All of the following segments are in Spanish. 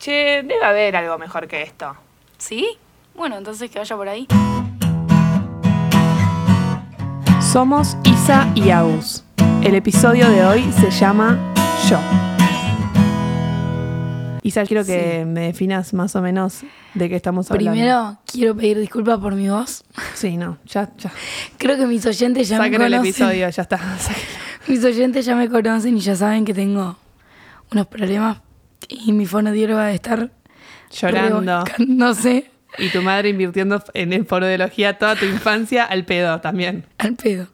Che, debe haber algo mejor que esto. ¿Sí? Bueno, entonces que vaya por ahí. Somos Isa y Agus. El episodio de hoy se llama Yo. Isa, quiero que me definas más o menos de qué estamos hablando. Primero, quiero pedir disculpas por mi voz. Sí, no, ya, ya. Creo que mis oyentes ya Saquen me el conocen. episodio, ya está. Sáquenlo. Mis oyentes ya me conocen y ya saben que tengo unos problemas y mi fonodióloga va a estar Llorando. No sé, Y tu madre invirtiendo en el fonoaudiología toda tu infancia al pedo también. al pedo.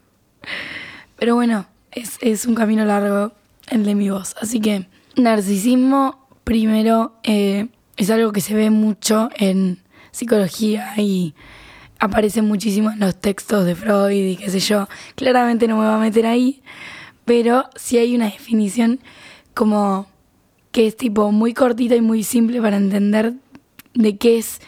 Pero bueno, es, es un camino largo el de mi voz. Así que narcisismo, primero, eh, es algo que se ve mucho en psicología y aparece muchísimo en los textos de Freud y qué sé yo. Claramente no me voy a meter ahí, pero sí hay una definición como que es tipo muy cortita y muy simple para entender de qué es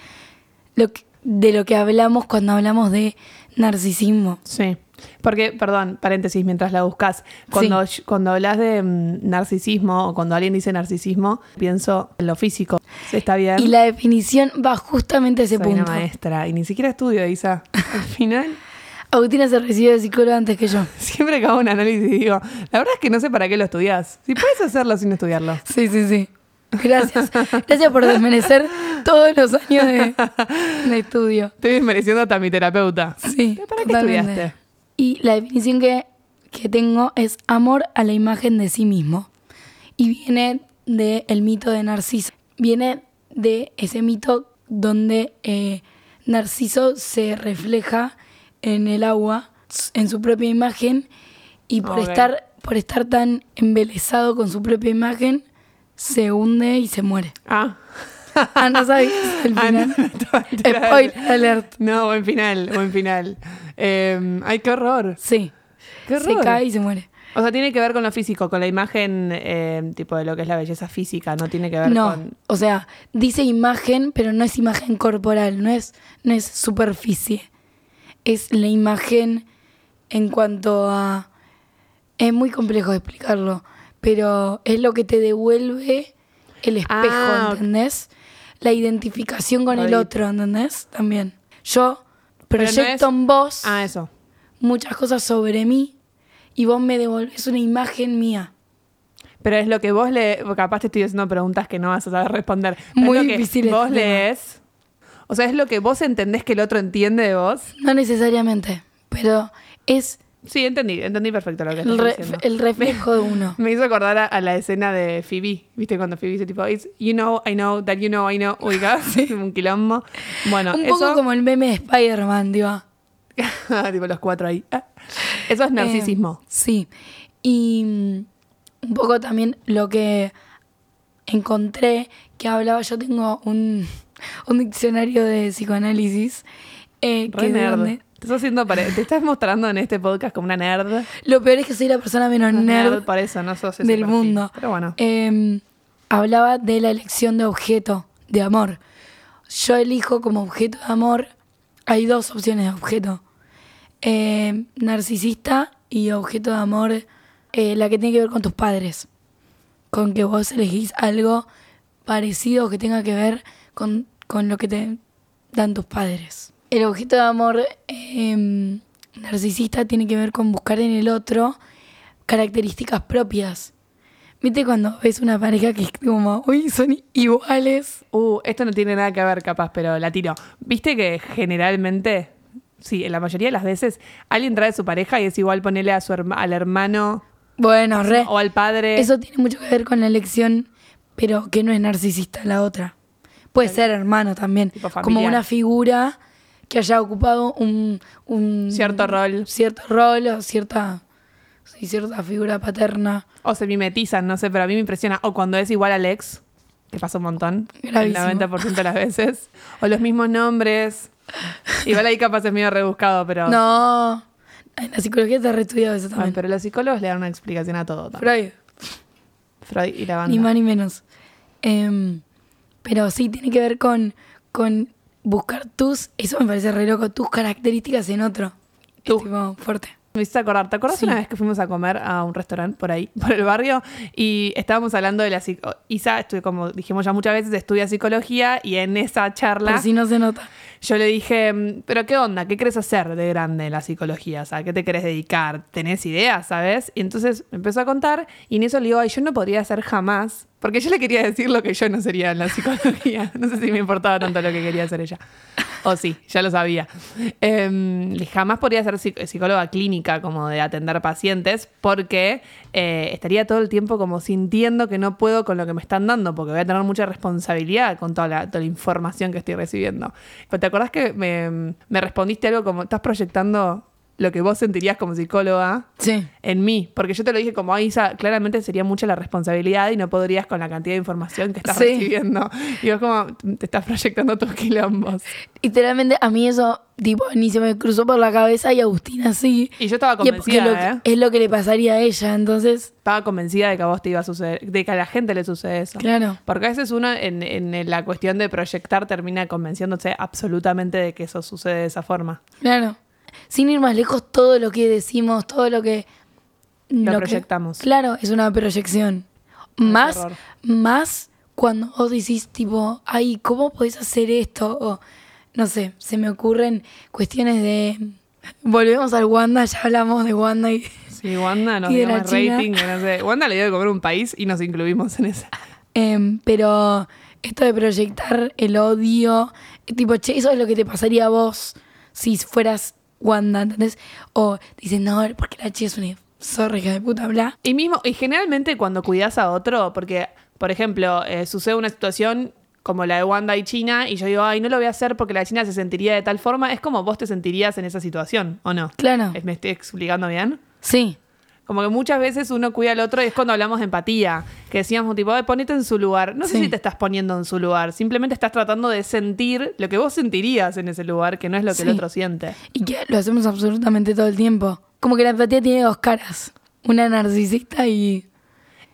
lo que- de lo que hablamos cuando hablamos de narcisismo. Sí. Porque, perdón, paréntesis, mientras la buscas, cuando, cuando hablas de mm, narcisismo o cuando alguien dice narcisismo, pienso en lo físico. ¿Está bien? Y la definición va justamente a ese Soy una punto. maestra y ni siquiera estudio, Isa. Al final, Agustina se recibió de psicóloga antes que yo. siempre que hago un análisis digo, la verdad es que no sé para qué lo estudias. Si puedes hacerlo sin estudiarlo. Sí, sí, sí. Gracias. Gracias por desmerecer todos los años de, de estudio. Estoy desmereciendo hasta mi terapeuta. Sí. ¿Para qué totalmente. estudiaste? Y la definición que, que tengo es amor a la imagen de sí mismo. Y viene del mito de Narciso. Viene de ese mito donde eh, Narciso se refleja en el agua, en su propia imagen, y por, estar, por estar tan embelesado con su propia imagen, se hunde y se muere. Ah. Ah, no sabías el Ah, no, final. no. Spoiler alert. No, buen final, buen final. Eh, ay, qué horror. Sí. Qué Se horror. cae y se muere. O sea, tiene que ver con lo físico, con la imagen, eh, tipo de lo que es la belleza física, no tiene que ver No, con. o sea, dice imagen, pero no es imagen corporal, no es, no es superficie. Es la imagen en cuanto a... Es muy complejo de explicarlo, pero es lo que te devuelve el espejo, Ah. ¿entendés? La identificación con el otro, ¿entendés? También. Yo no proyecto es- en vos Ah, eso. muchas cosas sobre mí y vos me devolvés una imagen mía. Pero es lo que vos le. Capaz te estoy haciendo preguntas que no vas a saber responder. Muy es lo que difícil este Vos tema. lees. O sea, es lo que vos entendés que el otro entiende de vos. No necesariamente, pero es Sí, entendí, entendí perfecto lo que el, re- diciendo. el reflejo de uno. Me hizo acordar a, a la escena de Phoebe, ¿viste? Cuando Phoebe dice tipo, It's, you know, I know, that you know, I know, ubica, un quilombo. Bueno, Un eso, poco como el meme de Spider-Man, digo. tipo los cuatro ahí. Ah. Eso es narcisismo. Eh, sí. Y mm, un poco también lo que encontré que hablaba, yo tengo un, un diccionario de psicoanálisis. eh, que nerd. donde- Te estás, haciendo pare- te estás mostrando en este podcast como una nerd. lo peor es que soy la persona menos nerd por eso, no sos del perfil. mundo. Pero bueno. Eh, hablaba de la elección de objeto, de amor. Yo elijo como objeto de amor, hay dos opciones de objeto. Eh, narcisista y objeto de amor, eh, la que tiene que ver con tus padres. Con que vos elegís algo parecido que tenga que ver con, con lo que te dan tus padres. El objeto de amor eh, narcisista tiene que ver con buscar en el otro características propias. ¿Viste cuando ves una pareja que es como, uy, son iguales? Uh, esto no tiene nada que ver capaz, pero la tiro. ¿Viste que generalmente, sí, en la mayoría de las veces, alguien trae a su pareja y es igual ponerle a su herma- al hermano Bueno, re. o al padre? Eso tiene mucho que ver con la elección, pero que no es narcisista la otra. Puede ser hermano también. Como una figura que haya ocupado un, un Cierto rol. Cierto rol o cierta, sí, cierta figura paterna. O se mimetizan, no sé, pero a mí me impresiona. O cuando es igual al ex, que pasa un montón, Gravísimo. el 90% de las veces. O los mismos nombres. Igual ahí capaz es medio rebuscado, pero... No. En la psicología está reestudiado eso Ay, también. pero los psicólogos le dan una explicación a todo. también. Freud. Freud y la banda. Ni más ni menos. Em, pero sí, tiene que ver con, con buscar tus, eso me parece re loco, tus características en otro. Tú. Es tipo fuerte. Me hiciste acordar. ¿Te acuerdas Sí. una vez que fuimos a comer a un restaurante por ahí, por el barrio? Y estábamos hablando de la. Isa, estuve, como dijimos ya muchas veces, estudia psicología y en esa charla Por si no se nota. yo le dije, "Mm, pero ¿qué onda? ¿Qué querés hacer de grande en la psicología? O sea, ¿qué te querés dedicar? ¿Tenés ideas, sabes? Y entonces me empezó a contar y en eso le digo, ay, yo no podría hacer jamás, porque yo le quería decir lo que yo no sería en la psicología. No sé si me importaba tanto lo que quería hacer ella. O sí, ya lo sabía. Em, jamás podría ser psic- psicóloga clínica, como de atender pacientes, porque eh, estaría todo el tiempo como sintiendo que no puedo con lo que me están dando, porque voy a tener mucha responsabilidad con toda la, información que estoy recibiendo. Pero ¿Te acordás que me respondiste algo como, estás proyectando lo que vos sentirías como psicóloga Sí. en mí? Porque yo te lo dije como, ahí claramente sería mucha la responsabilidad y no podrías con la cantidad de información que estás Sí. recibiendo. Y vos como, te estás proyectando tus quilombos. Literalmente a mí eso, tipo, ni se me cruzó por la cabeza y Agustina sí. Y yo estaba convencida, lo que- ¿eh? es lo que le pasaría a ella, entonces, Estaba convencida de que a vos te iba a suceder, de que a la gente le sucede eso. claro. Porque a veces uno en, en la cuestión de proyectar termina convenciéndose absolutamente de que eso sucede de esa forma. Claro. Sin ir más lejos, todo lo que decimos, todo lo que. Lo proyectamos. claro, es una proyección. Más, más cuando vos decís, tipo, ay, ¿cómo podés hacer esto? O, no sé, se me ocurren cuestiones de. Volvemos al Wanda, ya hablamos de Wanda y. Sí, Wanda nos dio más China. rating. no sé. Wanda le dio de comer un país y nos incluimos en esa. Em, pero esto de proyectar el odio, eh, tipo, che, eso es lo que te pasaría a vos si fueras Wanda, ¿entendés? O dices, no, porque la che es una zorra hija de puta, bla. Y mismo, y generalmente cuando cuidas a otro, porque, por ejemplo, eh, sucede una situación como la de Wanda y China, y yo digo, ay, no lo voy a hacer porque la China se sentiría de tal forma, es como vos te sentirías en esa situación, ¿o no? Claro. ¿Me estoy explicando bien? Sí, Como que muchas veces uno cuida al otro y es cuando hablamos de empatía, que decíamos tipo, "Ay, ponete en su lugar. No sé Sí. si te estás poniendo en su lugar, simplemente estás tratando de sentir lo que vos sentirías en ese lugar, que no es lo que el otro siente. y que lo hacemos absolutamente todo el tiempo. Como que la empatía tiene dos caras. Una narcisista y,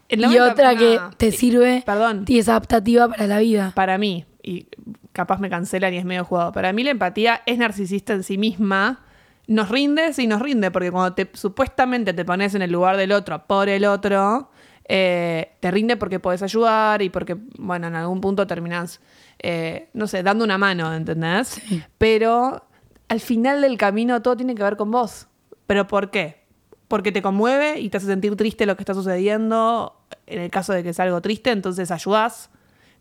y otra que te sirve Perdón, y es adaptativa para la vida. para mí, y capaz me cancelan y es medio jugado, para mí la empatía es narcisista en sí misma. Nos rinde, sí nos rinde, porque cuando te, supuestamente te pones en el lugar del otro por el otro, eh, te rinde porque podés ayudar y porque, bueno, en algún punto terminás, eh, no sé, dando una mano, ¿entendés? Sí. Pero al final del camino todo tiene que ver con vos. ¿Pero por qué? Porque te conmueve y te hace sentir triste lo que está sucediendo. En el caso de que es algo triste, entonces ayudás.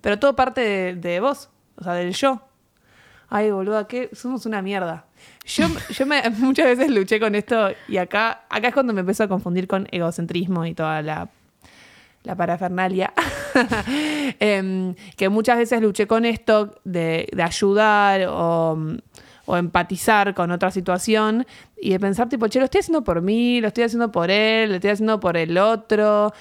Pero todo parte de, de vos, o sea, del yo. Ay, boluda, que somos una mierda. Yo, yo muchas veces luché con esto y acá, acá es cuando me empezó a confundir con egocentrismo y toda la, la parafernalia. Em, que muchas veces luché con esto de, de ayudar o, o empatizar con otra situación y de pensar, tipo, che, lo estoy haciendo por mí, lo estoy haciendo por él, lo estoy haciendo por el otro.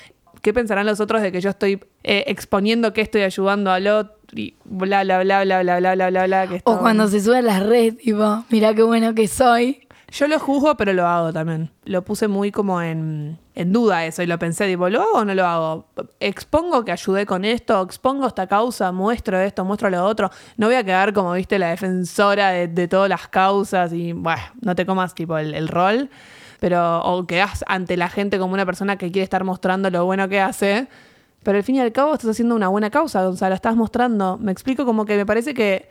¿Qué pensarán los otros de que yo estoy eh, exponiendo que estoy ayudando al otro? Y bla, bla, bla, bla, bla, bla, bla, bla, bla. Que O cuando se sube a las redes, tipo, mirá qué bueno que soy. Yo lo juzgo, pero lo hago también. Lo puse muy como en, en duda eso y lo pensé, tipo, ¿lo hago o no lo hago? Expongo que ayudé con esto, expongo esta causa, muestro esto, muestro lo otro. No voy a quedar como, viste, la defensora de, de todas las causas y, bueno, no te comas tipo el, el rol. Pero, o quedás ante la gente como una persona que quiere estar mostrando lo bueno que hace. Pero al fin y al cabo estás haciendo una buena causa, Gonzalo, estás mostrando. Me explico como que me parece que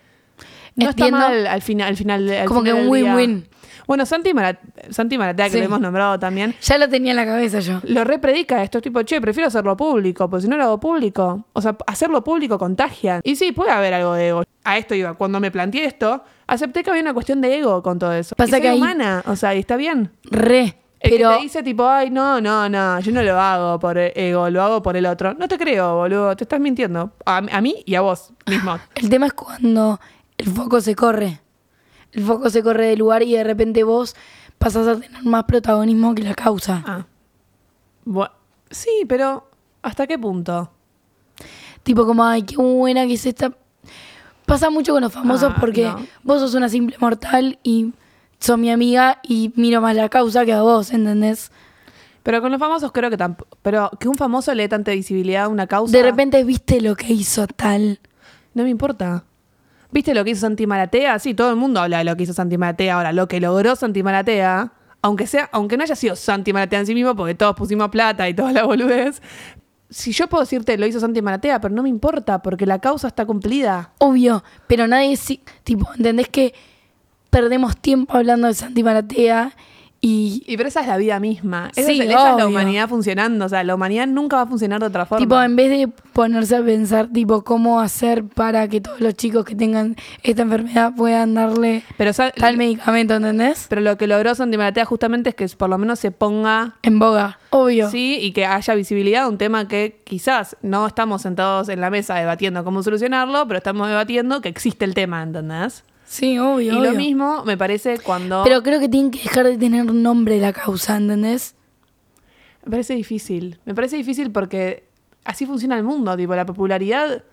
no Entiendo. está mal al final, al final, al Como que un win-win. Bueno, Santi, Mara- Santi Maratea, que Sí. lo hemos nombrado también, Ya lo tenía en la cabeza yo. lo repredica esto, es tipo, che, prefiero hacerlo público, porque si no lo hago público, o sea, hacerlo público contagia. Y sí, puede haber algo de ego. A esto iba, cuando me planteé esto, acepté que había una cuestión de ego con todo eso. Pasa y soy que ahí- humana, o sea, y está bien. Re. El Pero que te dice tipo, ay, no, no, no, yo no lo hago por ego, lo hago por el otro. No te creo, boludo, te estás mintiendo. A, a mí y a vos mismo. el tema es cuando el foco se corre. El foco se corre del lugar y de repente vos pasás a tener más protagonismo que la causa. Ah. Sí, pero ¿hasta qué punto? Tipo como, ay, qué buena que es esta. Pasa mucho con los famosos Ah, porque no. vos sos una simple mortal y sos mi amiga y miro más la causa que a vos, ¿entendés? Pero con los famosos creo que tampoco. Pero que un famoso le dé tanta visibilidad a una causa. De repente viste lo que hizo tal. No me importa. ¿Viste lo que hizo Santi Maratea? Sí, todo el mundo habla de lo que hizo Santi Maratea. Ahora, lo que logró Santi Maratea, aunque sea, aunque no haya sido Santi Maratea en sí mismo, porque todos pusimos plata y toda la boludez, si yo puedo decirte lo hizo Santi Maratea, pero no me importa, porque la causa está cumplida. Obvio, pero nadie, sí- tipo, ¿entendés que perdemos tiempo hablando de Santi Maratea y, Y pero esa es la vida misma. Esa, Sí, es, esa es la humanidad funcionando. O sea, la humanidad nunca va a funcionar de otra forma. tipo, en vez de ponerse a pensar, tipo, cómo hacer para que todos los chicos que tengan esta enfermedad puedan darle pero, tal medicamento, ¿entendés? pero lo que logró Santi Maratea justamente es que por lo menos se ponga En boga, obvio. Sí, y que haya visibilidad, un tema que quizás no estamos sentados en la mesa debatiendo cómo solucionarlo, pero estamos debatiendo que existe el tema, ¿entendés? Sí, obvio. y obvio. lo mismo me parece cuando... Pero creo que tienen que dejar de tener nombre la causa, ¿entendés? Me parece difícil. Me parece difícil porque así funciona el mundo, tipo, la popularidad...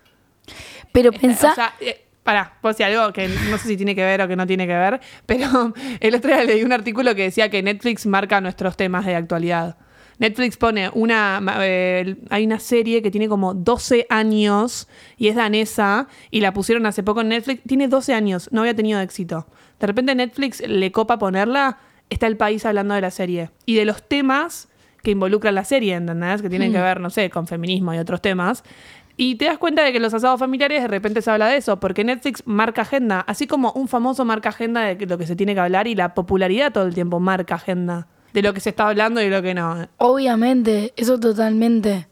Pero pensá, O sea, eh, pará, puedo decir algo que no sé si tiene que ver o que no tiene que ver, pero el otro día leí un artículo que decía que Netflix marca nuestros temas de actualidad. Netflix pone una. eh, hay una serie que tiene como 12 años y es danesa y la pusieron hace poco en Netflix. Tiene 12 años, no había tenido éxito. De repente Netflix le copa ponerla, está el país hablando de la serie y de los temas que involucran la serie, ¿entendés? Que tienen que ver, no sé, con feminismo y otros temas. Y te das cuenta de que los asados familiares de repente se habla de eso, porque Netflix marca agenda, así como un famoso marca agenda de lo que se tiene que hablar y la popularidad todo el tiempo marca agenda de lo que se está hablando y lo que no. obviamente, eso totalmente.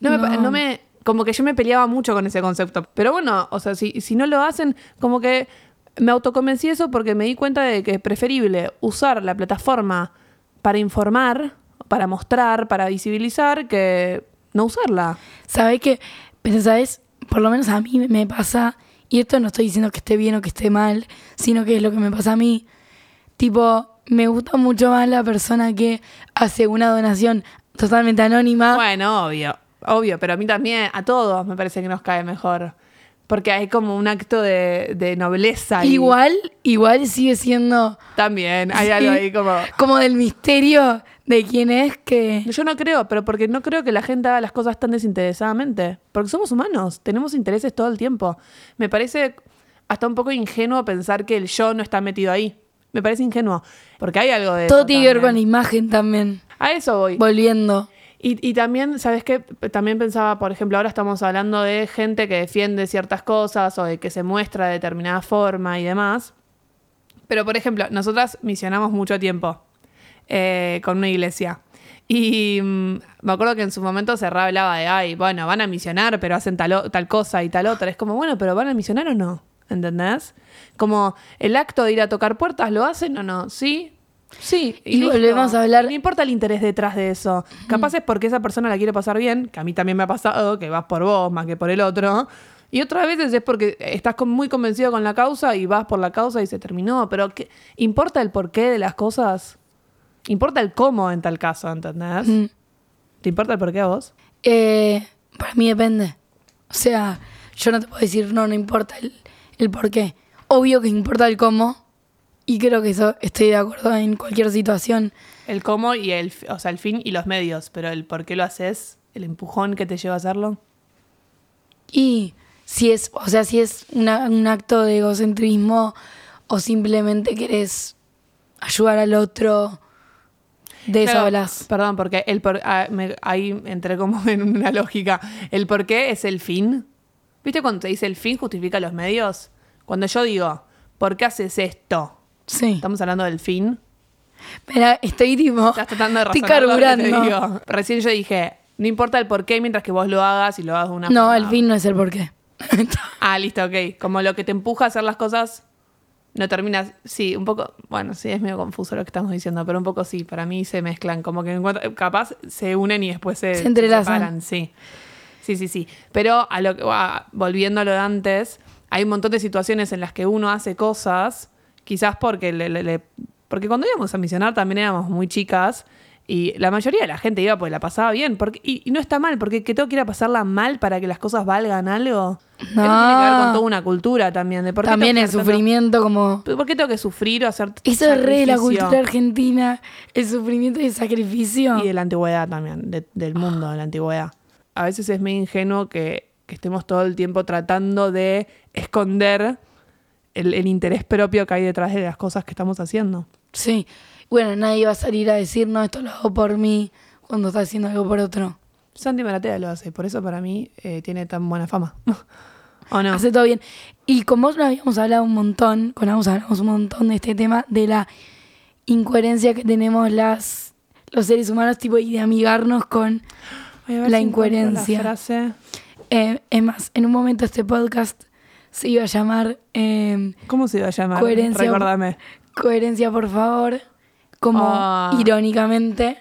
No, Me, pa- No. no me- como que yo me peleaba mucho con ese concepto. Pero bueno, o sea, si, si no lo hacen, como que me autoconvencí eso porque me di cuenta de que es preferible usar la plataforma para informar, para mostrar, para visibilizar, que no usarla. ¿Sabés qué? Pero, ¿sabes? Por lo menos a mí me pasa, y esto no estoy diciendo que esté bien o que esté mal, sino que es lo que me pasa a mí. Tipo, me gusta mucho más la persona que hace una donación totalmente anónima. Bueno, obvio, obvio, pero a mí también, a todos me parece que nos cae mejor. Porque hay como un acto de, de nobleza. igual, igual sigue siendo También, hay Sí. algo ahí como... como del misterio de quién es que... Yo no creo, pero porque no creo que la gente haga las cosas tan desinteresadamente. Porque somos humanos, tenemos intereses todo el tiempo. Me parece hasta un poco ingenuo pensar que el yo no está metido ahí. Me parece ingenuo. Porque hay algo de Todo eso tiene que ver con la imagen también. A eso voy. Volviendo. Y, y también, ¿sabes qué? También pensaba, por ejemplo, ahora estamos hablando de gente que defiende ciertas cosas o de que se muestra de determinada forma y demás. Pero, por ejemplo, nosotras misionamos mucho tiempo eh, con una iglesia. Y mm, me acuerdo que en su momento se hablaba de, ay, bueno, van a misionar, pero hacen tal, o- tal cosa y tal otra. Es como, bueno, pero ¿van a misionar o no? ¿Entendés? Como el acto de ir a tocar puertas, ¿lo hacen o no? Sí. Sí. Y volvemos a hablar- No importa el interés detrás de eso. Capaz es porque esa persona la quiere pasar bien, que a mí también me ha pasado, que vas por vos más que por el otro. Y otras veces es porque estás muy convencido con la causa y vas por la causa y se terminó. Pero ¿qué- ¿importa el porqué de las cosas? Importa el cómo en tal caso, ¿entendés? Mm. ¿Te importa el porqué a vos? Eh, para mí depende. O sea, yo no te puedo decir, no, no importa el, el por qué. Obvio que importa el cómo. Y creo que eso estoy de acuerdo en cualquier situación. El cómo y el, o sea, el fin y los medios, pero el por qué lo haces, el empujón que te lleva a hacerlo. Y si es, o sea, si es una- un acto de egocentrismo o simplemente querés ayudar al otro, de eso Claro, hablas. Perdón, porque el por, ah, me- ahí entré como en una lógica. El por qué es el fin. ¿Viste cuando te dice el fin justifica los medios? Cuando yo digo, ¿por qué haces esto? Sí. Estamos hablando del fin. Mira, estoy tipo. Estás tratando de Estoy carburando. digo. Recién yo dije, no importa el por qué mientras que vos lo hagas y lo hagas de una No, forma- el fin no es el por qué. Ah, listo, ok. Como lo que te empuja a hacer las cosas no terminas. Sí, un poco. Bueno, sí, es medio confuso lo que estamos diciendo, pero un poco sí. Para mí se mezclan. Como que capaz se unen y después se, Se entrelazan. separan, sí. Sí, sí, sí. Pero a lo que, a- volviendo a lo de antes, hay un montón de situaciones en las que uno hace cosas, quizás porque le, le- le- porque cuando íbamos a misionar también éramos muy chicas. Y la mayoría de la gente iba porque la pasaba bien. Porque, y, y no está mal, porque que tengo que ir a pasarla mal para que las cosas valgan algo. Eso tiene que ver con toda una cultura también. De por qué También el sufrimiento como... ¿Por qué tengo que sufrir o hacer Eso es re de la cultura argentina, el sufrimiento y el sacrificio. Y de la antigüedad también, de- del mundo de la antigüedad. A veces es medio ingenuo que, que estemos todo el tiempo tratando de esconder el, el interés propio que hay detrás de las cosas que estamos haciendo. Sí, Bueno, nadie va a salir a decir, no, esto lo hago por mí cuando está haciendo algo por otro. Santi Maratea lo hace, por eso para mí eh, tiene tan buena fama. ¿O no? Hace todo bien. Y con vos no habíamos hablado un montón, con vos hablamos un montón de este tema, de la incoherencia que tenemos las los seres humanos, tipo, y de amigarnos con la si incoherencia. La frase. Eh, es más, en un momento este podcast se iba a llamar eh, ¿Cómo se iba a llamar? Coherencia. Recuérdame. Coherencia, por favor, como Ah. irónicamente,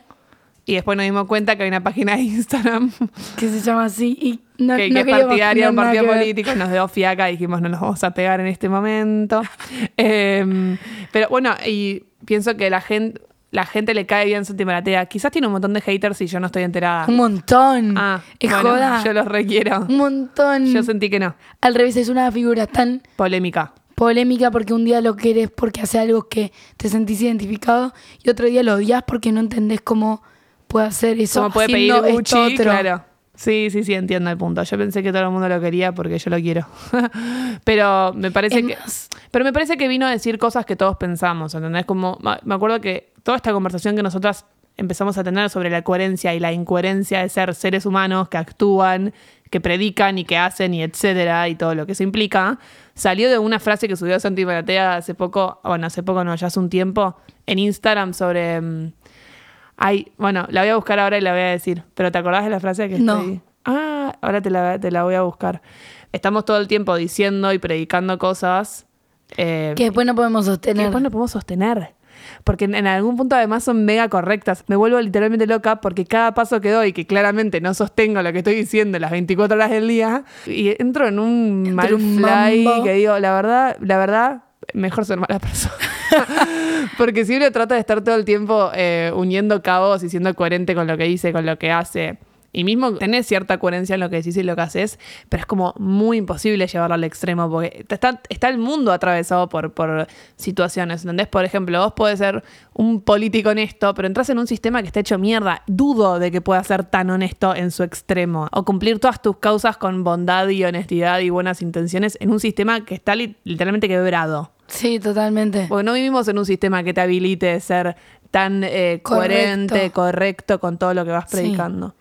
Y después nos dimos cuenta que hay una página de Instagram que se llama así. Y no, que, no que es partidaria de un partido político, nos dio fiaca y dijimos no nos vamos a pegar en este momento. Eh, pero bueno, y pienso que la gente, la gente le cae bien Santi Maratea. Quizás tiene un montón de haters y yo no estoy enterada. Un montón. Ah, es bueno, joda. yo los requiero. Un montón. Yo sentí que no. Al revés, es una figura tan Polémica. polémica porque un día lo querés porque hace algo que te sentís identificado y otro día lo odias porque no entendés cómo puede hacer eso. Como puede pedir otro. claro. Sí, sí, sí, entiendo el punto. Yo pensé que todo el mundo lo quería porque yo lo quiero. pero me parece que. Pero me parece que vino a decir cosas que todos pensamos, ¿entendés? Como, me acuerdo que toda esta conversación que nosotras empezamos a tener sobre la coherencia y la incoherencia de ser seres humanos que actúan, que predican y que hacen y etcétera, y todo lo que se implica, salió de una frase que subió Santi Maratea hace poco, bueno, hace poco no, ya hace un tiempo, en Instagram sobre... Ay, bueno, la voy a buscar ahora y la voy a decir. Pero ¿te acordás de la frase que No. estoy? Ah, ahora te la, te la voy a buscar. Estamos todo el tiempo diciendo y predicando cosas. eh, que después no podemos que sostener. después no podemos sostener. Porque en, en algún punto además son mega correctas. Me vuelvo literalmente loca porque cada paso que doy, que claramente no sostengo lo que estoy diciendo las 24 horas del día, y entro en un mal fly que digo, la verdad, la verdad, mejor ser mala persona. Porque siempre trato de estar todo el tiempo eh, uniendo cabos y siendo coherente con lo que dice, con lo que hace. Y mismo tenés cierta coherencia en lo que decís y lo que haces, pero es como muy imposible llevarlo al extremo porque está, el mundo atravesado por, por situaciones, ¿entendés? Por ejemplo, vos podés ser un político honesto, pero entras en un sistema que está hecho mierda. Dudo de que pueda ser tan honesto en su extremo. O cumplir todas tus causas con bondad y honestidad y buenas intenciones en un sistema que está li- literalmente quebrado. Sí, totalmente. Porque no vivimos en un sistema que te habilite ser tan eh, coherente, Correcto. con todo lo que vas Sí. predicando.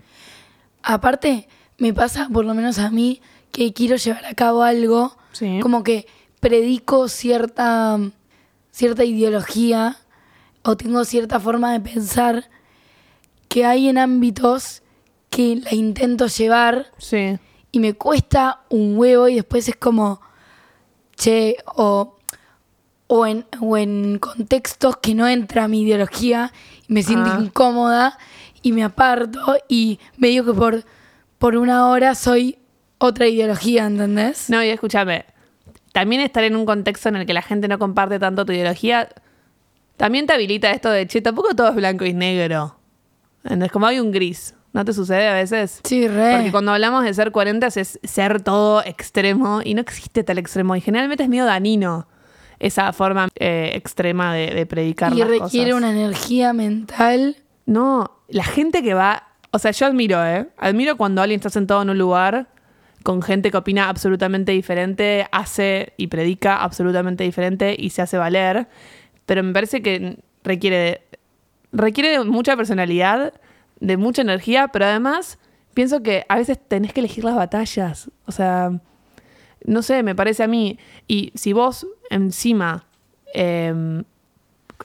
Aparte, me pasa, por lo menos a mí, que quiero llevar a cabo algo, Sí. como que predico cierta, cierta ideología o tengo cierta forma de pensar que hay en ámbitos que la intento llevar Sí. y me cuesta un huevo y después es como, che, o, o, en, o en contextos que no entra mi ideología y me siento Ah. incómoda y me aparto y me digo que por, por una hora soy otra ideología, ¿entendés? No, y escúchame, también estar en un contexto en el que la gente no comparte tanto tu ideología, también te habilita esto de, che, tampoco todo es blanco y negro. ¿Entendés? Como hay un gris. ¿No te sucede a veces? Sí, re. Porque cuando hablamos de ser coherentes es ser todo extremo y no existe tal extremo y generalmente es medio danino esa forma eh, extrema de, de predicar y las requiere cosas. una energía mental. No, la gente que va, o sea, yo admiro, ¿eh? Admiro cuando alguien está sentado en un lugar con gente que opina absolutamente diferente, hace y predica absolutamente diferente y se hace valer, pero me parece que requiere requiere de mucha personalidad, de mucha energía, pero además pienso que a veces tenés que elegir las batallas, o sea, no sé, me parece a mí, y si vos encima em,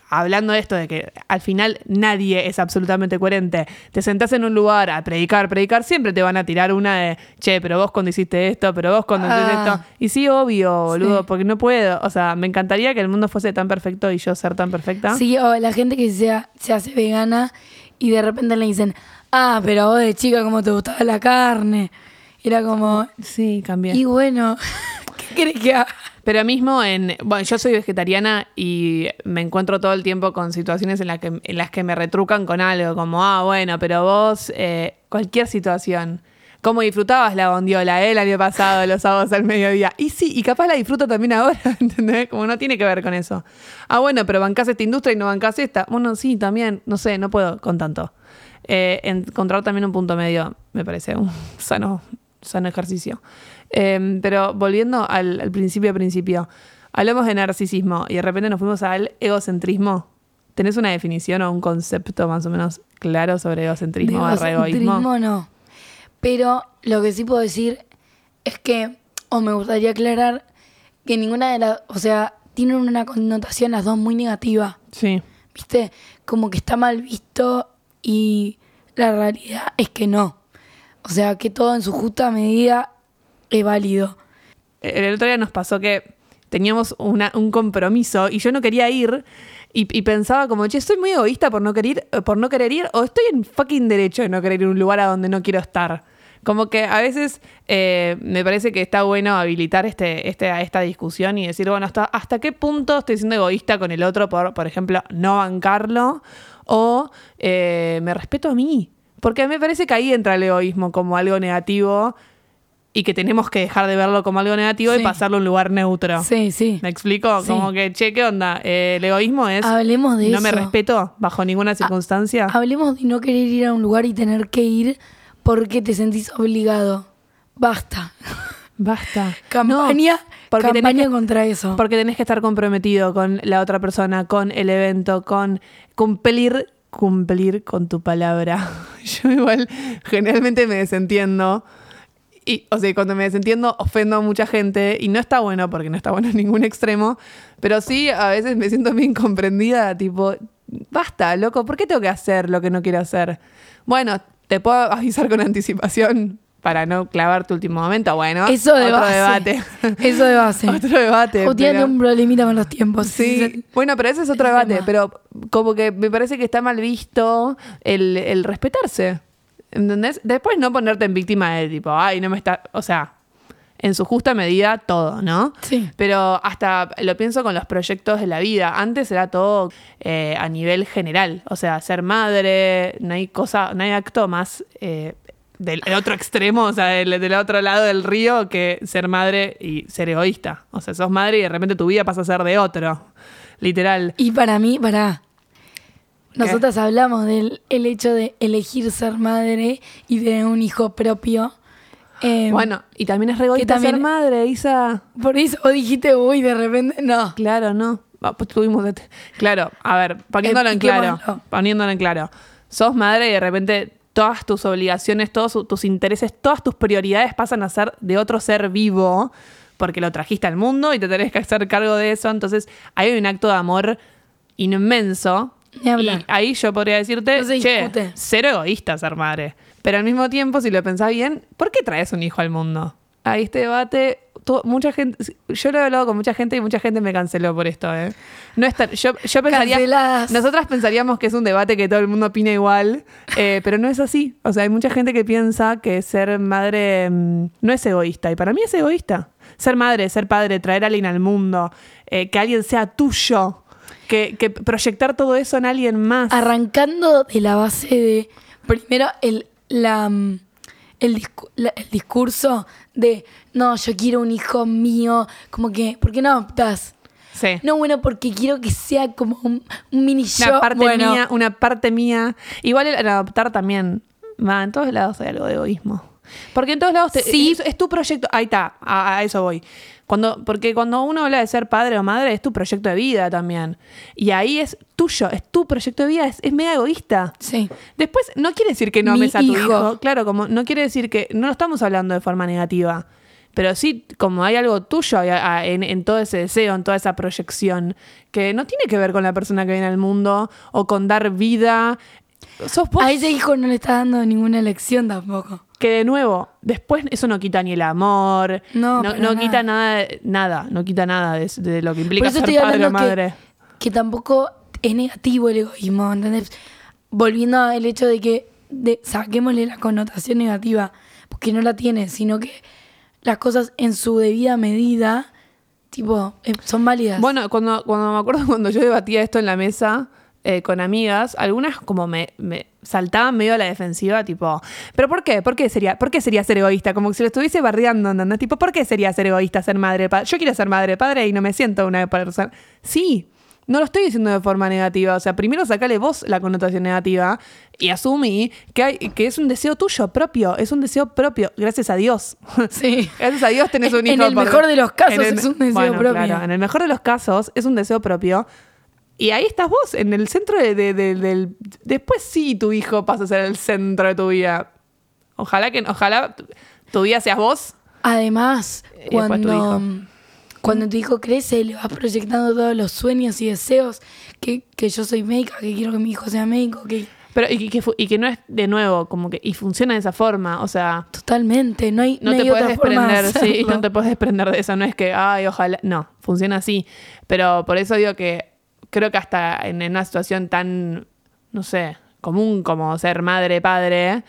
hablando de esto de que al final nadie es absolutamente coherente, te sentás en un lugar a predicar, predicar, siempre te van a tirar una de, che, pero vos cuando hiciste esto, pero vos cuando hiciste Ah. esto. Y sí, obvio, boludo, Sí. porque no puedo. O sea, me encantaría que el mundo fuese tan perfecto y yo ser tan perfecta. Sí, o la gente que se, se hace vegana y de repente le dicen, ah, pero a vos de chica como te gustaba la carne. Era como, Sí, cambié. y bueno, ¿qué crees que haga? Pero mismo en. Bueno, yo soy vegetariana y me encuentro todo el tiempo con situaciones en, las que, en las que me retrucan con algo, como, ah, bueno, pero vos, eh, cualquier situación. ¿Cómo disfrutabas la bondiola eh, el año pasado, los sábados al mediodía? Y sí, y capaz la disfruto también ahora, ¿entendés? Como no tiene que ver con eso. Ah, bueno, pero bancás esta industria y no bancás esta. Bueno, sí, también, no sé, no puedo con tanto. Eh, encontrar también un punto medio me parece un sano, sano ejercicio. Eh, pero volviendo al, al principio, principio, hablamos de narcisismo y de repente nos fuimos al egocentrismo. ¿Tenés una definición o un concepto más o menos claro sobre egocentrismo barra egoísmo? egocentrismo no. Pero lo que sí puedo decir es que, o me gustaría aclarar, que ninguna de las, o sea, tienen una connotación las dos muy negativa. Sí. ¿Viste? Como que está mal visto y la realidad es que no. O sea, que todo en su justa medida es válido. El otro día nos pasó que teníamos un compromiso y yo no quería ir y, pensaba como, che, soy muy egoísta por no, querer, ir- por no querer ir o estoy en fucking derecho de no querer ir a un lugar a donde no quiero estar. Como que a veces eh, me parece que está bueno habilitar este, este, esta discusión y decir, bueno, hasta, qué punto estoy siendo egoísta con el otro por, por ejemplo, no bancarlo o eh, me respeto a mí. Porque me parece que ahí entra el egoísmo como algo negativo y que tenemos que dejar de verlo como algo negativo y pasarlo a un lugar neutro. Sí, sí. ¿Me explico? Sí. Como que, che, ¿qué onda? Eh, el egoísmo es... Hablemos de no eso. me respeto bajo ninguna circunstancia. Hablemos de no querer ir a un lugar y tener que ir porque te sentís obligado. Basta. Basta. Campaña, porque tenés campaña que- contra eso. Porque tenés que estar comprometido con la otra persona, con el evento, con cumplir, cumplir con tu palabra. Yo igual generalmente me desentiendo. Y, o sea, cuando me desentiendo ofendo a mucha gente y no está bueno porque no está bueno en ningún extremo, pero sí a veces me siento bien comprendida, tipo, basta, loco, ¿por qué tengo que hacer lo que no quiero hacer? Bueno, te puedo avisar con anticipación para no clavarte último momento, bueno, Eso de otro base. debate. Eso de base. Otro debate. O tienen pero- un problemita con los tiempos. Sí, bueno, pero ese es otro debate. tema. Pero como que me parece que está mal visto el, el respetarse. ¿Entendés? Después no ponerte en víctima de tipo, ay, no me está. O sea, en su justa medida todo, ¿no? Sí. Pero hasta lo pienso con los proyectos de la vida. Antes era todo eh, a nivel general. O sea, ser madre, no hay cosa, no hay acto más eh, del el otro extremo, o sea, del, del otro lado del río, que ser madre y ser egoísta. O sea, sos madre y de repente tu vida pasa a ser de otro. Literal. Y para mí, para. Nosotras hablamos del el hecho de elegir ser madre y de un hijo propio. Eh, Bueno, y también es re egoísta también- ser madre, Isa. Por eso vos dijiste, uy, de repente, no. Claro, no. Pues tuvimos Claro, a ver, poniéndolo en claro. Poniéndolo en claro. Sos madre y de repente todas tus obligaciones, todos tus intereses, todas tus prioridades pasan a ser de otro ser vivo porque lo trajiste al mundo y te tenés que hacer cargo de eso. Entonces, hay un acto de amor inmenso. Y ahí yo podría decirte, No che, cero egoísta ser madre. Pero al mismo tiempo, si lo pensás bien, ¿por qué traes un hijo al mundo? Ahí este debate, mucha gente, yo lo he hablado con mucha gente y mucha gente me canceló por esto, ¿eh? No es tan- yo, yo pensaría, Canceladas. nosotras pensaríamos que es un debate que todo el mundo opina igual, eh, pero no es así. O sea, hay mucha gente que piensa que ser madre mm, no es egoísta y para mí es egoísta. Ser madre, ser padre, traer a alguien al mundo, eh, que alguien sea tuyo, que, que proyectar todo eso en alguien más. Arrancando de la base de, primero, el, la, mm, el, discu- la- el discurso de, no, yo quiero un hijo mío, como que, ¿por qué no adoptás? Sí. No, bueno, porque quiero que sea como un, un mini yo. Una parte bueno, mía, una parte mía. Igual el adoptar también. Va, en todos lados hay algo de egoísmo. Porque en todos lados te- Sí. es, es tu proyecto. Ahí está, a, a eso voy. Cuando, porque cuando uno habla de ser padre o madre, es tu proyecto de vida también. Y ahí es tuyo, es tu proyecto de vida, es, es mega egoísta. Sí. Después, no quiere decir que no ames a tu hijo. hijo. Claro, como no quiere decir que. No lo estamos hablando de forma negativa. Pero sí, como hay algo tuyo en, en todo ese deseo, en toda esa proyección, que no tiene que ver con la persona que viene al mundo o con dar vida. Sos vos. A ese hijo no le está dando ninguna elección tampoco. Que de nuevo, después eso no quita ni el amor, No, no, quita nada, nada, no quita nada de, de lo que implica ser padre o madre. que, que tampoco es negativo el egoísmo, ¿entendés? Volviendo al hecho de que de, saquémosle la connotación negativa, porque no la tiene, sino que las cosas en su debida medida, tipo, eh, son válidas. Bueno, cuando, cuando me acuerdo cuando yo debatía esto en la mesa eh, con amigas, algunas como me, me saltaban medio a la defensiva, tipo, ¿pero por qué? ¿Por qué sería, por qué sería ser egoísta? Como si lo estuviese bardeando, ¿entendés? Tipo, ¿por qué sería ser egoísta ser madre? pa- Yo quiero ser madre padre y no me siento una persona. Sí. No lo estoy diciendo de forma negativa. O sea, primero sacale vos la connotación negativa y asumí que, hay, que es un deseo tuyo propio. Es un deseo propio. Gracias a Dios. Sí. Gracias a Dios tenés un En hijo. el por- mejor de los casos en el- es un deseo bueno, propio. claro, en el mejor de los casos es un deseo propio. Y ahí estás vos, en el centro de- de- de- del... Después sí tu hijo pasa a ser el centro de tu vida. Ojalá que ojalá tu- vida seas vos. Además, Y después tu cuando, hijo. cuando tu hijo crece, le vas proyectando todos los sueños y deseos, que, que yo soy médica, que quiero que mi hijo sea médico, que Pero y que, y que no es de nuevo, como que... Y funciona de esa forma, o sea... totalmente, no hay, No, no te puedes de desprender, sí, no te puedes desprender de eso. No es que, ay, ojalá. No, funciona así. Pero por eso digo que creo que hasta en, en una situación tan, no sé, común como ser madre, padre,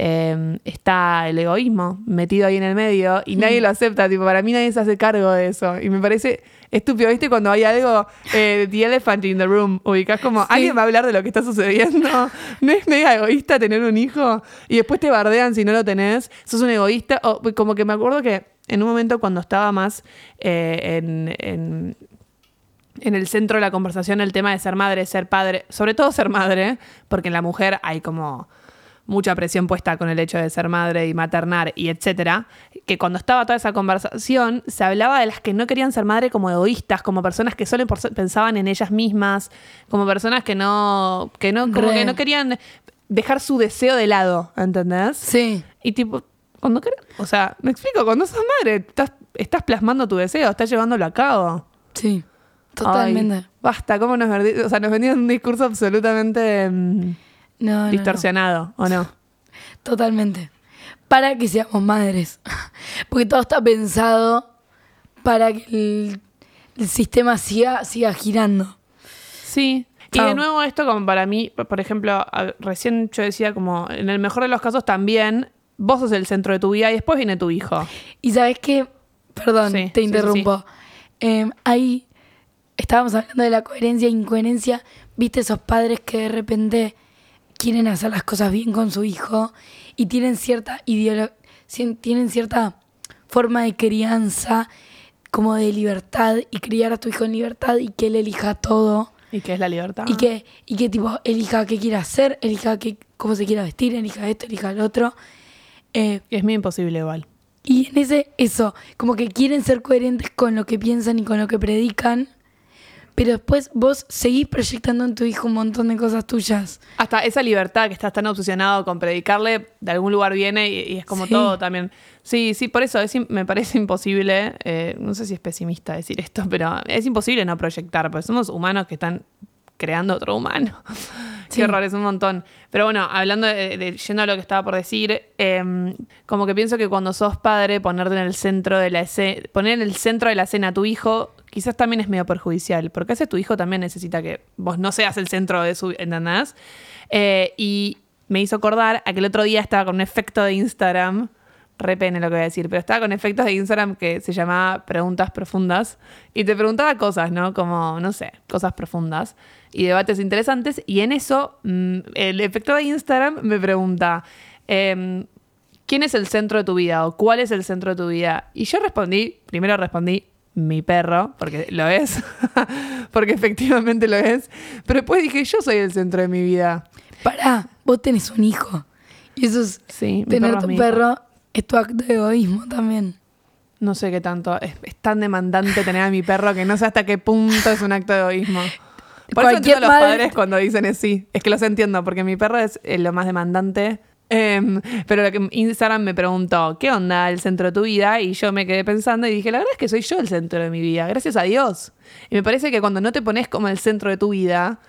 eh, está el egoísmo metido ahí en el medio y nadie lo acepta. Tipo, para mí nadie se hace cargo de eso. Y me parece estúpido, ¿viste? Cuando hay algo, eh, the elephant in the room, ubicás como, ¿alguien va a hablar de lo que está sucediendo? ¿No es mega egoísta tener un hijo? Y después te bardean si no lo tenés. Sos un egoísta. O, como que me acuerdo que en un momento cuando estaba más eh, en, en- en el centro de la conversación el tema de ser madre, ser padre, sobre todo ser madre, porque en la mujer hay como mucha presión puesta con el hecho de ser madre y maternar y etcétera, que cuando estaba toda esa conversación se hablaba de las que no querían ser madre como egoístas, como personas que solo pensaban en ellas mismas, como personas que no que no como que no querían dejar su deseo de lado, ¿entendés? Sí, Y tipo, cuando querés, o sea, me explico, cuando sos madre, estás, estás plasmando tu deseo, estás llevándolo a cabo. sí, totalmente. Ay, basta, ¿cómo nos, vendi- o sea, nos vendieron un discurso absolutamente mm, No, no, no. distorsionado, ¿o no? Totalmente. Para que seamos madres. Porque todo está pensado para que el, el sistema siga, siga girando. Sí. Y de nuevo esto como para mí, por- ejemplo, recién yo decía como, en el mejor de los casos también, vos sos el centro de tu vida y después viene tu hijo. Y sabes qué, perdón, Sí, te sí, interrumpo. Eh, ahí estábamos hablando de la coherencia e incoherencia. Viste esos padres que de repente quieren hacer las cosas bien con su hijo y tienen cierta ideolo- cien- tienen cierta forma de crianza como de libertad y criar a tu hijo en libertad y que él elija todo ¿Y qué es la libertad? y que y que tipo elija qué quiere hacer, elija qué, cómo se quiera vestir, elija esto, elija lo otro. Eh, Es muy imposible igual. y en ese, eso, como que quieren ser coherentes con lo que piensan y con lo que predican, pero después vos seguís proyectando en tu hijo un montón de cosas tuyas. Hasta esa libertad que estás tan obsesionado con predicarle, de algún lugar viene y, y es como Sí. todo también. Sí, sí, por eso es me parece imposible, eh, no sé si es pesimista decir esto, pero es imposible no proyectar, porque somos humanos que están creando otro humano. Sí. Qué horror, es un montón. Pero bueno, hablando de, de- yendo a lo que estaba por decir, eh, como que pienso que cuando sos padre, ponerte en el centro de la escena, poner en el centro de la escena a tu hijo, quizás también es medio perjudicial, porque a veces tu hijo también necesita que vos no seas el centro de su, ¿entendés? Eh, y me hizo acordar a que el otro día estaba con un efecto de Instagram, re pene lo que voy a decir, pero estaba con efectos de Instagram que se llamaba Preguntas Profundas y te preguntaba cosas, ¿no? Como, no sé, cosas profundas y debates interesantes. Y en eso, mm, el efecto de Instagram me pregunta, em, ¿quién es el centro de tu vida o cuál es el centro de tu vida? Y yo respondí, primero respondí, mi perro, porque lo es, porque efectivamente lo es, pero después dije, yo soy el centro de mi vida. Pará, vos tenés un hijo. Y eso es, Sí, tener perro es tu hijo. perro es tu acto de egoísmo también. No sé qué tanto. Es, es tan demandante tener a mi perro que no sé hasta qué punto es un acto de egoísmo. Por eso entiendo a los padres cuando dicen es sí. Es que los entiendo, porque mi perro es eh, lo más demandante. Em, pero lo que Instagram me preguntó, ¿qué onda el centro de tu vida? Y yo me quedé pensando y dije, la verdad es que soy yo el centro de mi vida, gracias a Dios. Y me parece que cuando no te pones como el centro de tu vida,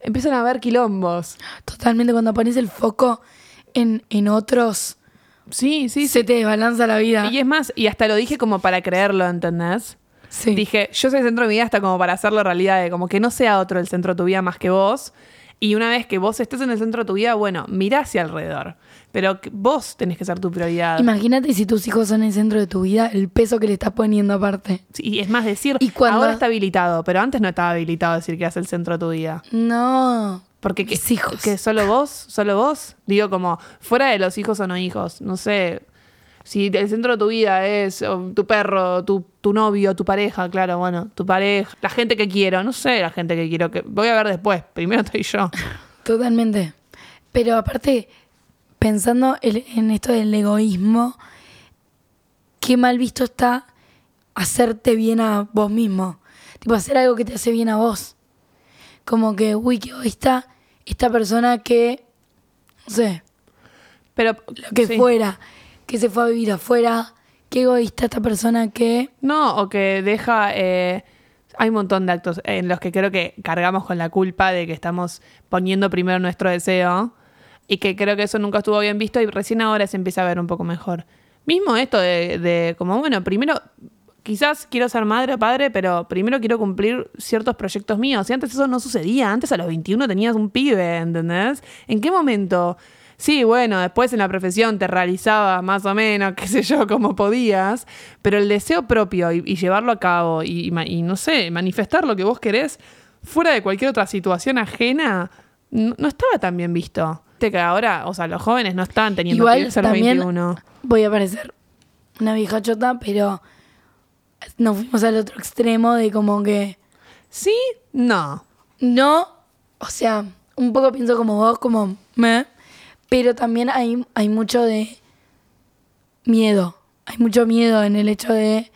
empiezan a haber quilombos. Totalmente, cuando pones el foco en, en otros, Sí, sí, se te desbalanza la vida. Y es más, y hasta lo dije como para creerlo, ¿entendés? Sí. Dije, yo soy el centro de mi vida hasta como para hacerlo realidad, de como que no sea otro el centro de tu vida más que vos. Y una vez que vos estés en el centro de tu vida, bueno, mirá hacia alrededor. Pero vos tenés que ser tu prioridad. Imagínate si tus hijos son el centro de tu vida, el peso que le estás poniendo aparte. Y es más decir, Y cuando- ahora está habilitado, pero antes no estaba habilitado decir que eras el centro de tu vida. No. Porque que, hijos. que solo vos, solo vos, digo como fuera de los hijos o no hijos, no sé, si el centro de tu vida es o, tu perro, tu, tu novio, tu pareja, claro, bueno, tu pareja, la gente que quiero, no sé, la gente que quiero, que voy a ver después, primero estoy yo. Totalmente. Pero aparte, pensando en esto del egoísmo, qué mal visto está hacerte bien a vos mismo. Tipo, hacer algo que te hace bien a vos. como que, uy, qué egoísta esta persona que, no sé, Pero lo que sí. fuera, que se fue a vivir afuera, qué egoísta esta persona que... No, o que deja. eh, hay un montón de actos en los que creo que cargamos con la culpa de que estamos poniendo primero nuestro deseo y que creo que eso nunca estuvo bien visto y recién ahora se empieza a ver un poco mejor. Mismo esto de, de como, bueno, primero, quizás quiero ser madre o padre, pero primero quiero cumplir ciertos proyectos míos. Y antes eso no sucedía. Antes a los 21 tenías un pibe, ¿entendés? ¿En qué momento? Sí, bueno, después en la profesión te realizaba más o menos, qué sé yo, como podías, pero el deseo propio y, y llevarlo a cabo y, no sé, manifestar lo que vos querés fuera de cualquier otra situación ajena, no, no estaba tan bien visto. Que ahora, o sea, los jóvenes no están teniendo Igual pibes a los también 21. voy a parecer una vieja chota, pero nos fuimos al otro extremo de como que ¿Sí? No. no, o sea, un poco pienso como vos, como me, pero también hay, hay mucho de miedo. Hay mucho miedo en el hecho de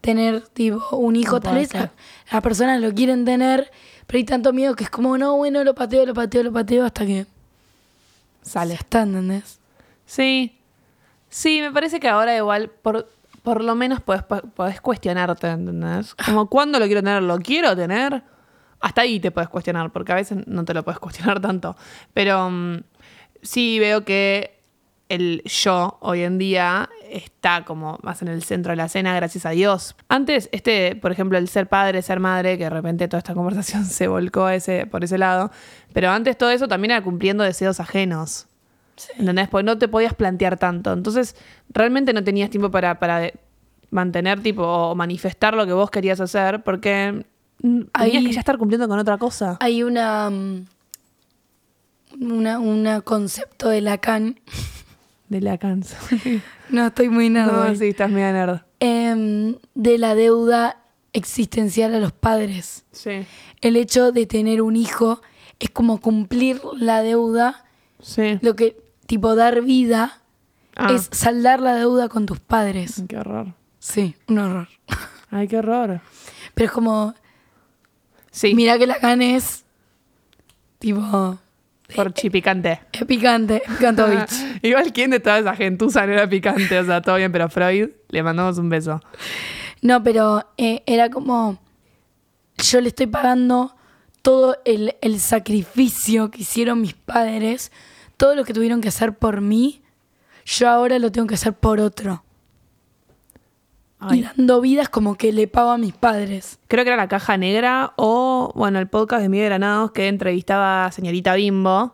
tener tipo un hijo. No Tal vez la- las personas lo quieren tener, pero hay tanto miedo que es como, no, bueno, lo pateo, lo pateo, lo pateo hasta que Sale. está, ¿entendés? Sí. Sí, me parece que ahora igual, por, por lo menos podés, podés cuestionarte, ¿entendés? Como, ¿cuándo lo quiero tener? ¿Lo quiero tener? Hasta ahí te puedes cuestionar, porque a veces no te lo puedes cuestionar tanto. Pero mm, sí veo que el yo hoy en día está como más en el centro de la escena, gracias a Dios. Antes, este, por ejemplo, el ser padre, ser madre, que de repente toda esta conversación se volcó a ese, por ese lado, pero antes todo eso también era cumpliendo deseos ajenos. ¿Entendés? Porque no te podías plantear tanto. Entonces, realmente no tenías tiempo para, para mantener, tipo, o manifestar lo que vos querías hacer, porque tenías que ya estar cumpliendo con otra cosa. Hay una, mm, una, una concepto de Lacan. De la cansa. No, estoy muy nerd no, hoy. sí, estás media nerd. Em, de la deuda existencial a los padres. Sí. El hecho de tener un hijo es como cumplir la deuda, Sí. lo que, tipo, dar vida Ah, es saldar la deuda con tus padres. Qué horror. Sí, un horror. Ay, qué horror. Pero es como, Sí, mira que Lacan es, tipo, por chipicante. es picante, es picantovich. Igual, ¿quién de toda esa gentuza no era picante? O sea, todo bien, pero Freud, le mandamos un beso. No, pero eh, era como, yo le estoy pagando todo el, el sacrificio que hicieron mis padres, todo lo que tuvieron que hacer por mí, yo ahora lo tengo que hacer por otro. Y Ay. dando vidas como que le pago a mis padres. Creo que era La Caja Negra o, bueno, el podcast de Miguel Granados que entrevistaba a señorita Bimbo.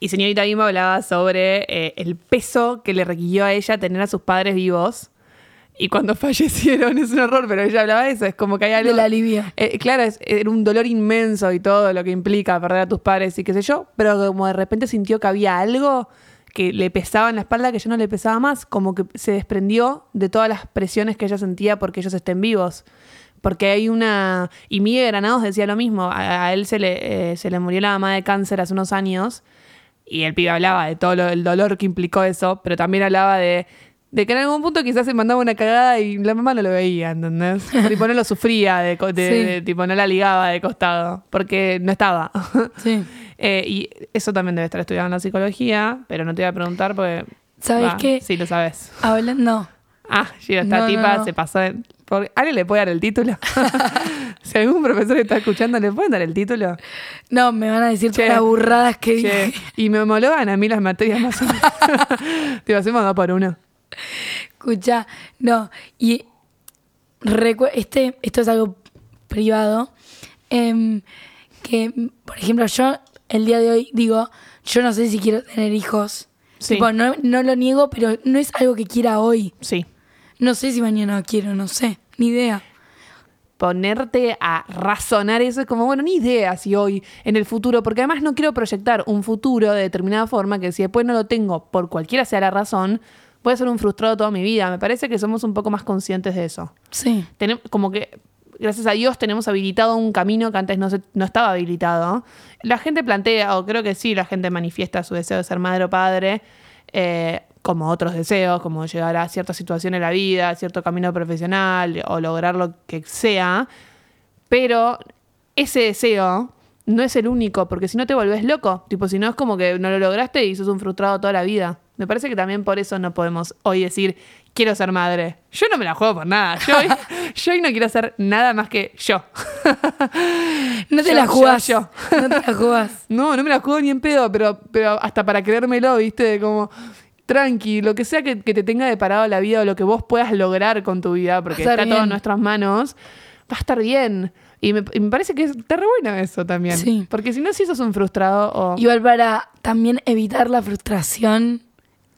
Y señorita Bimbo hablaba sobre eh, el peso que le requirió a ella tener a sus padres vivos. Y cuando fallecieron, es un horror, pero ella hablaba de eso. Es como que hay algo. Del alivio. Eh, claro, es, era un dolor inmenso y todo lo que implica perder a tus padres y qué sé yo. Pero como de repente sintió que había algo que le pesaba en la espalda que ya no le pesaba más. Como que se desprendió de todas las presiones que ella sentía porque ellos estén vivos. Porque hay una. Y Miguel Granados decía lo mismo. A, él se le, eh, se le murió la mamá de cáncer hace unos años. Y el pibe hablaba de todo lo- el dolor que implicó eso. Pero también hablaba de. De que en algún punto quizás se mandaba una cagada y la mamá no lo veía, ¿entendés? tipo, no lo sufría, de, de- Sí. de- tipo, no la ligaba de costado, porque no estaba. Sí. Eh, y eso también debe estar estudiado en la psicología, pero no te voy a preguntar porque... ¿Sabes qué? Sí, lo sabes. Hablando, Ah, Giro, esta No, no, tipa no. se pasó de... por- ¿Alguien le puede dar el título? si algún profesor está escuchando, ¿le pueden dar el título? no, me van a decir todas las burradas que Che, dije. y me homologan a mí las materias más o menos. Te hacemos dos por uno. Escucha, no, y este, esto es algo privado, em, que, por ejemplo, yo el día de hoy digo, yo no sé si quiero tener hijos. Sí. Tipo, no, no lo niego, pero no es algo que quiera hoy. Sí. No sé si mañana quiero, no sé, ni idea. ponerte a razonar eso es como, bueno, ni idea si hoy, en el futuro, porque además no quiero proyectar un futuro de determinada forma que si después no lo tengo por cualquiera sea la razón, voy a ser un frustrado toda mi vida. Me parece que somos un poco más conscientes de eso. Sí, como que, gracias a Dios, tenemos habilitado un camino que antes no, se- no estaba habilitado. La gente plantea, o creo que sí, la gente manifiesta su deseo de ser madre o padre, eh, como otros deseos, como llegar a cierta situación en la vida, cierto camino profesional o lograr lo que sea. Pero ese deseo no es el único, porque si no te volvés loco. Tipo, si no es como que no lo lograste y sos un frustrado toda la vida. Me parece que también por eso no podemos hoy decir, quiero ser madre. Yo no me la juego por nada. Yo hoy, yo hoy no quiero hacer nada más que yo. No te Yo, la jugás. yo. No te la jugás. No, no me la juego ni en pedo, pero, pero hasta para creérmelo, ¿viste? Como tranqui, lo que sea que, que te tenga deparado la vida o lo que vos puedas lograr con tu vida, porque está todo en nuestras manos, va a estar bien. Y me, y me parece que está re bueno eso también. Sí. Porque si no, si sos un frustrado o... Igual para también evitar la frustración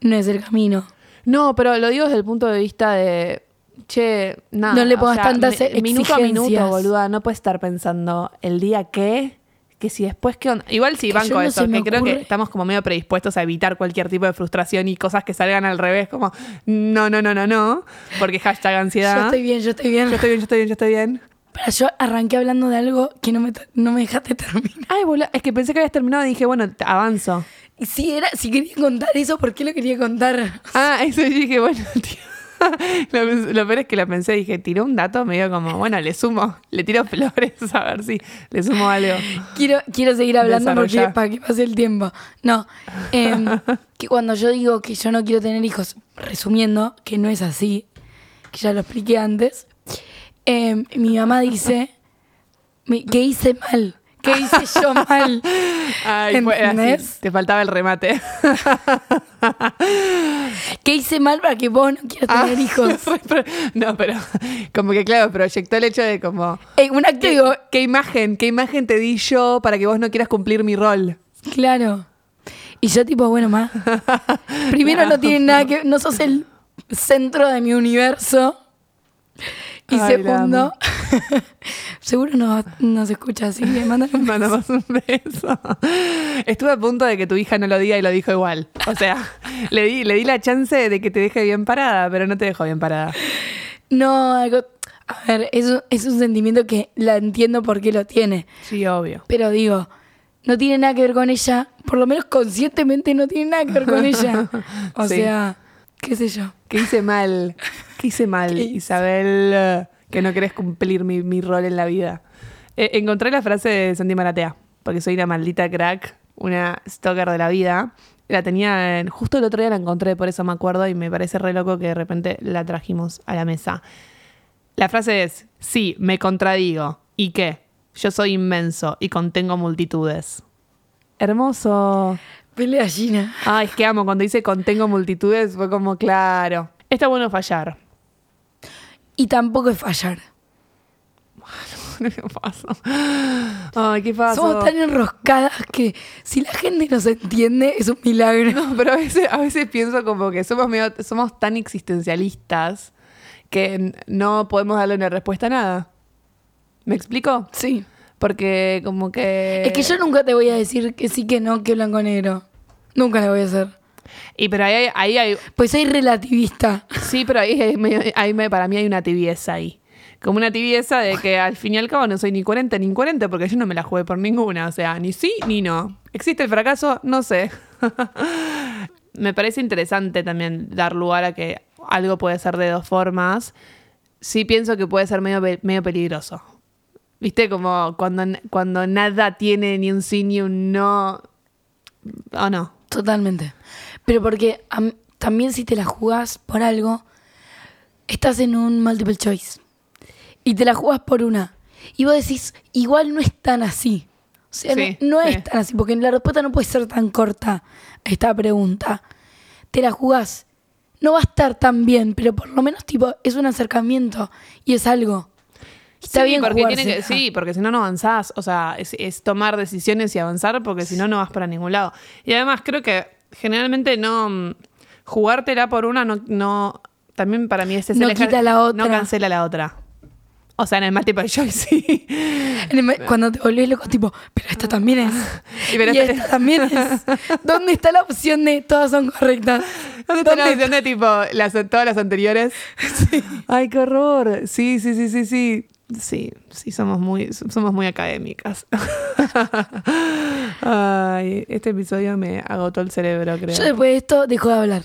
no es el camino. No, pero lo digo desde el punto de vista de. Che, nada. No le o pongas sea, tantas mi- Minuto a minuto, boluda. No puedes estar pensando el día que. Que si después qué onda. Igual sí, Que banco no eso. Que creo que estamos como medio predispuestos a evitar cualquier tipo de frustración y cosas que salgan al revés. Como, no, no, no, no, no. Porque hashtag ansiedad. Yo estoy bien, yo estoy bien. Yo estoy bien, yo estoy bien, yo estoy bien. Pero yo arranqué hablando de algo que no me, no me dejaste terminar. Ay, boluda. Es que pensé que habías terminado y dije, bueno, te- avanzo. Y si, era, si quería contar eso, ¿por qué lo quería contar? Ah, eso y dije, bueno, tío. Lo, lo peor es que la pensé, dije, tiró un dato medio como, bueno, le sumo, le tiro flores a ver si le sumo algo. Quiero, quiero seguir hablando porque, para que pase el tiempo. No, em, que cuando yo digo que yo no quiero tener hijos, resumiendo, que no es así, que ya lo expliqué antes, em, mi mamá dice que hice mal, que hice yo mal. Ay, fue así, te faltaba el remate. Que hice mal para que vos no quieras tener hijos. no, pero como que claro, proyectó el hecho de como, Eh, un acto ¿qué, digo, qué imagen, qué imagen te di yo para que vos no quieras cumplir mi rol? claro. Y yo tipo, bueno, más. Primero no tiene nada que no sos el centro de mi universo. Y Ay, segundo, seguro no, no se escucha así, que mándale un beso. Un beso. Estuve a punto de que tu hija no lo diga y lo dijo igual. O sea, le di, le di la chance de que te deje bien parada, pero no te dejó bien parada. No, algo. A ver, eso es un sentimiento que la entiendo por qué lo tiene. Sí, obvio. Pero digo, no tiene nada que ver con ella. Por lo menos conscientemente no tiene nada que ver con ella. O Sí. sea, qué sé yo. ¿Qué hice mal? ¿Qué hice mal. Isabel? eh, Que no querés cumplir mi, mi rol en la vida. Eh, encontré la frase de Santi Maratea, porque soy una maldita crack, una stalker de la vida. La tenía, en- justo el otro día la encontré, por eso me acuerdo, y me parece re loco que de repente la trajimos a la mesa. La frase es, sí, me contradigo. ¿Y qué? Yo soy inmenso y contengo multitudes. Hermoso. Pele gallina. Ay, es que amo. Cuando dice contengo multitudes, fue como claro. Está bueno fallar. Y tampoco es fallar. ¿Qué pasó? Ay, ¿qué pasó? Somos tan enroscadas que si la gente nos entiende es un milagro. No, pero a veces, a veces pienso como que somos, medio- somos tan existencialistas que no podemos darle una respuesta a nada. ¿Me explico? Sí. Porque como que... Es que yo nunca te voy a decir que sí, que no, que blanco negro. Nunca le voy a hacer. Y pero ahí, hay- ahí hay... Pues soy relativista. Sí, pero ahí, hay ahí me- para mí hay una tibieza ahí. Como una tibieza de que al fin y al cabo no soy ni 40 ni 40 porque yo no me la jugué por ninguna. O sea, ni sí ni no. ¿Existe el fracaso? No sé. me parece interesante también dar lugar a que algo puede ser de dos formas. Sí pienso que puede ser medio, medio peligroso. ¿Viste? Como cuando, cuando nada tiene ni un sí ni un no. ¿O no? Totalmente. Pero porque am- también si te la jugás por algo, estás en un multiple choice. Y te la jugás por una. Y vos decís, igual no es tan así. O sea, Sí, no, no sí. es tan así, porque la respuesta no puede ser tan corta a esta pregunta. Te la jugás. No va a estar tan bien, pero por lo menos tipo es un acercamiento y es algo. Está sí, bien porque tiene que, sí, porque si no, no avanzás. O sea, es, es tomar decisiones y avanzar porque si no, no vas para ningún lado. Y además creo que generalmente no... mm, Jugártela por una no... no también para mí es ese No eje- quita la otra. No cancela la otra. O sea, en el multiple choice sí. El Cuando te volvés loco, tipo, pero esta también es. Y pero y este- esta también es. ¿Dónde está la opción de todas son correctas? ¿Dónde está la opción de tipo las, todas las anteriores? Ay, qué horror. Sí, sí, sí, sí, sí. Sí, sí, somos muy, somos muy académicas. Ay, este episodio me agotó el cerebro, creo. Yo después de esto dejo de hablar.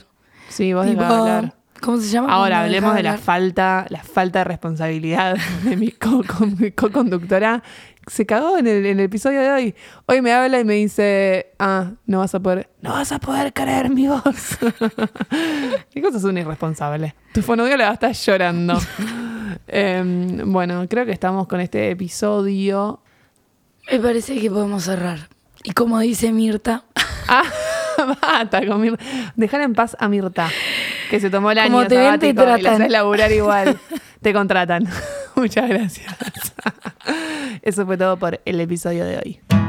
Sí, vos dejás de hablar. ¿Cómo se llama? Ahora hablemos deja de la falta, la falta de responsabilidad de mi co- con- mi co-conductora. Se cagó en el, en el episodio de hoy. Hoy me habla y me dice, ah, no vas a poder, no vas a poder creer mi voz. ¿Qué cosa es un irresponsable? Tu fonoaudióloga va a estar llorando. Em, bueno, creo que estamos con este episodio. Me parece que podemos cerrar. Y como dice Mirta, Ah, con Mirta. Dejar en paz a Mirta, que se tomó el año Como te ven, te sabático y la haces laburar igual. Te contratan. Muchas gracias. Eso fue todo por el episodio de hoy.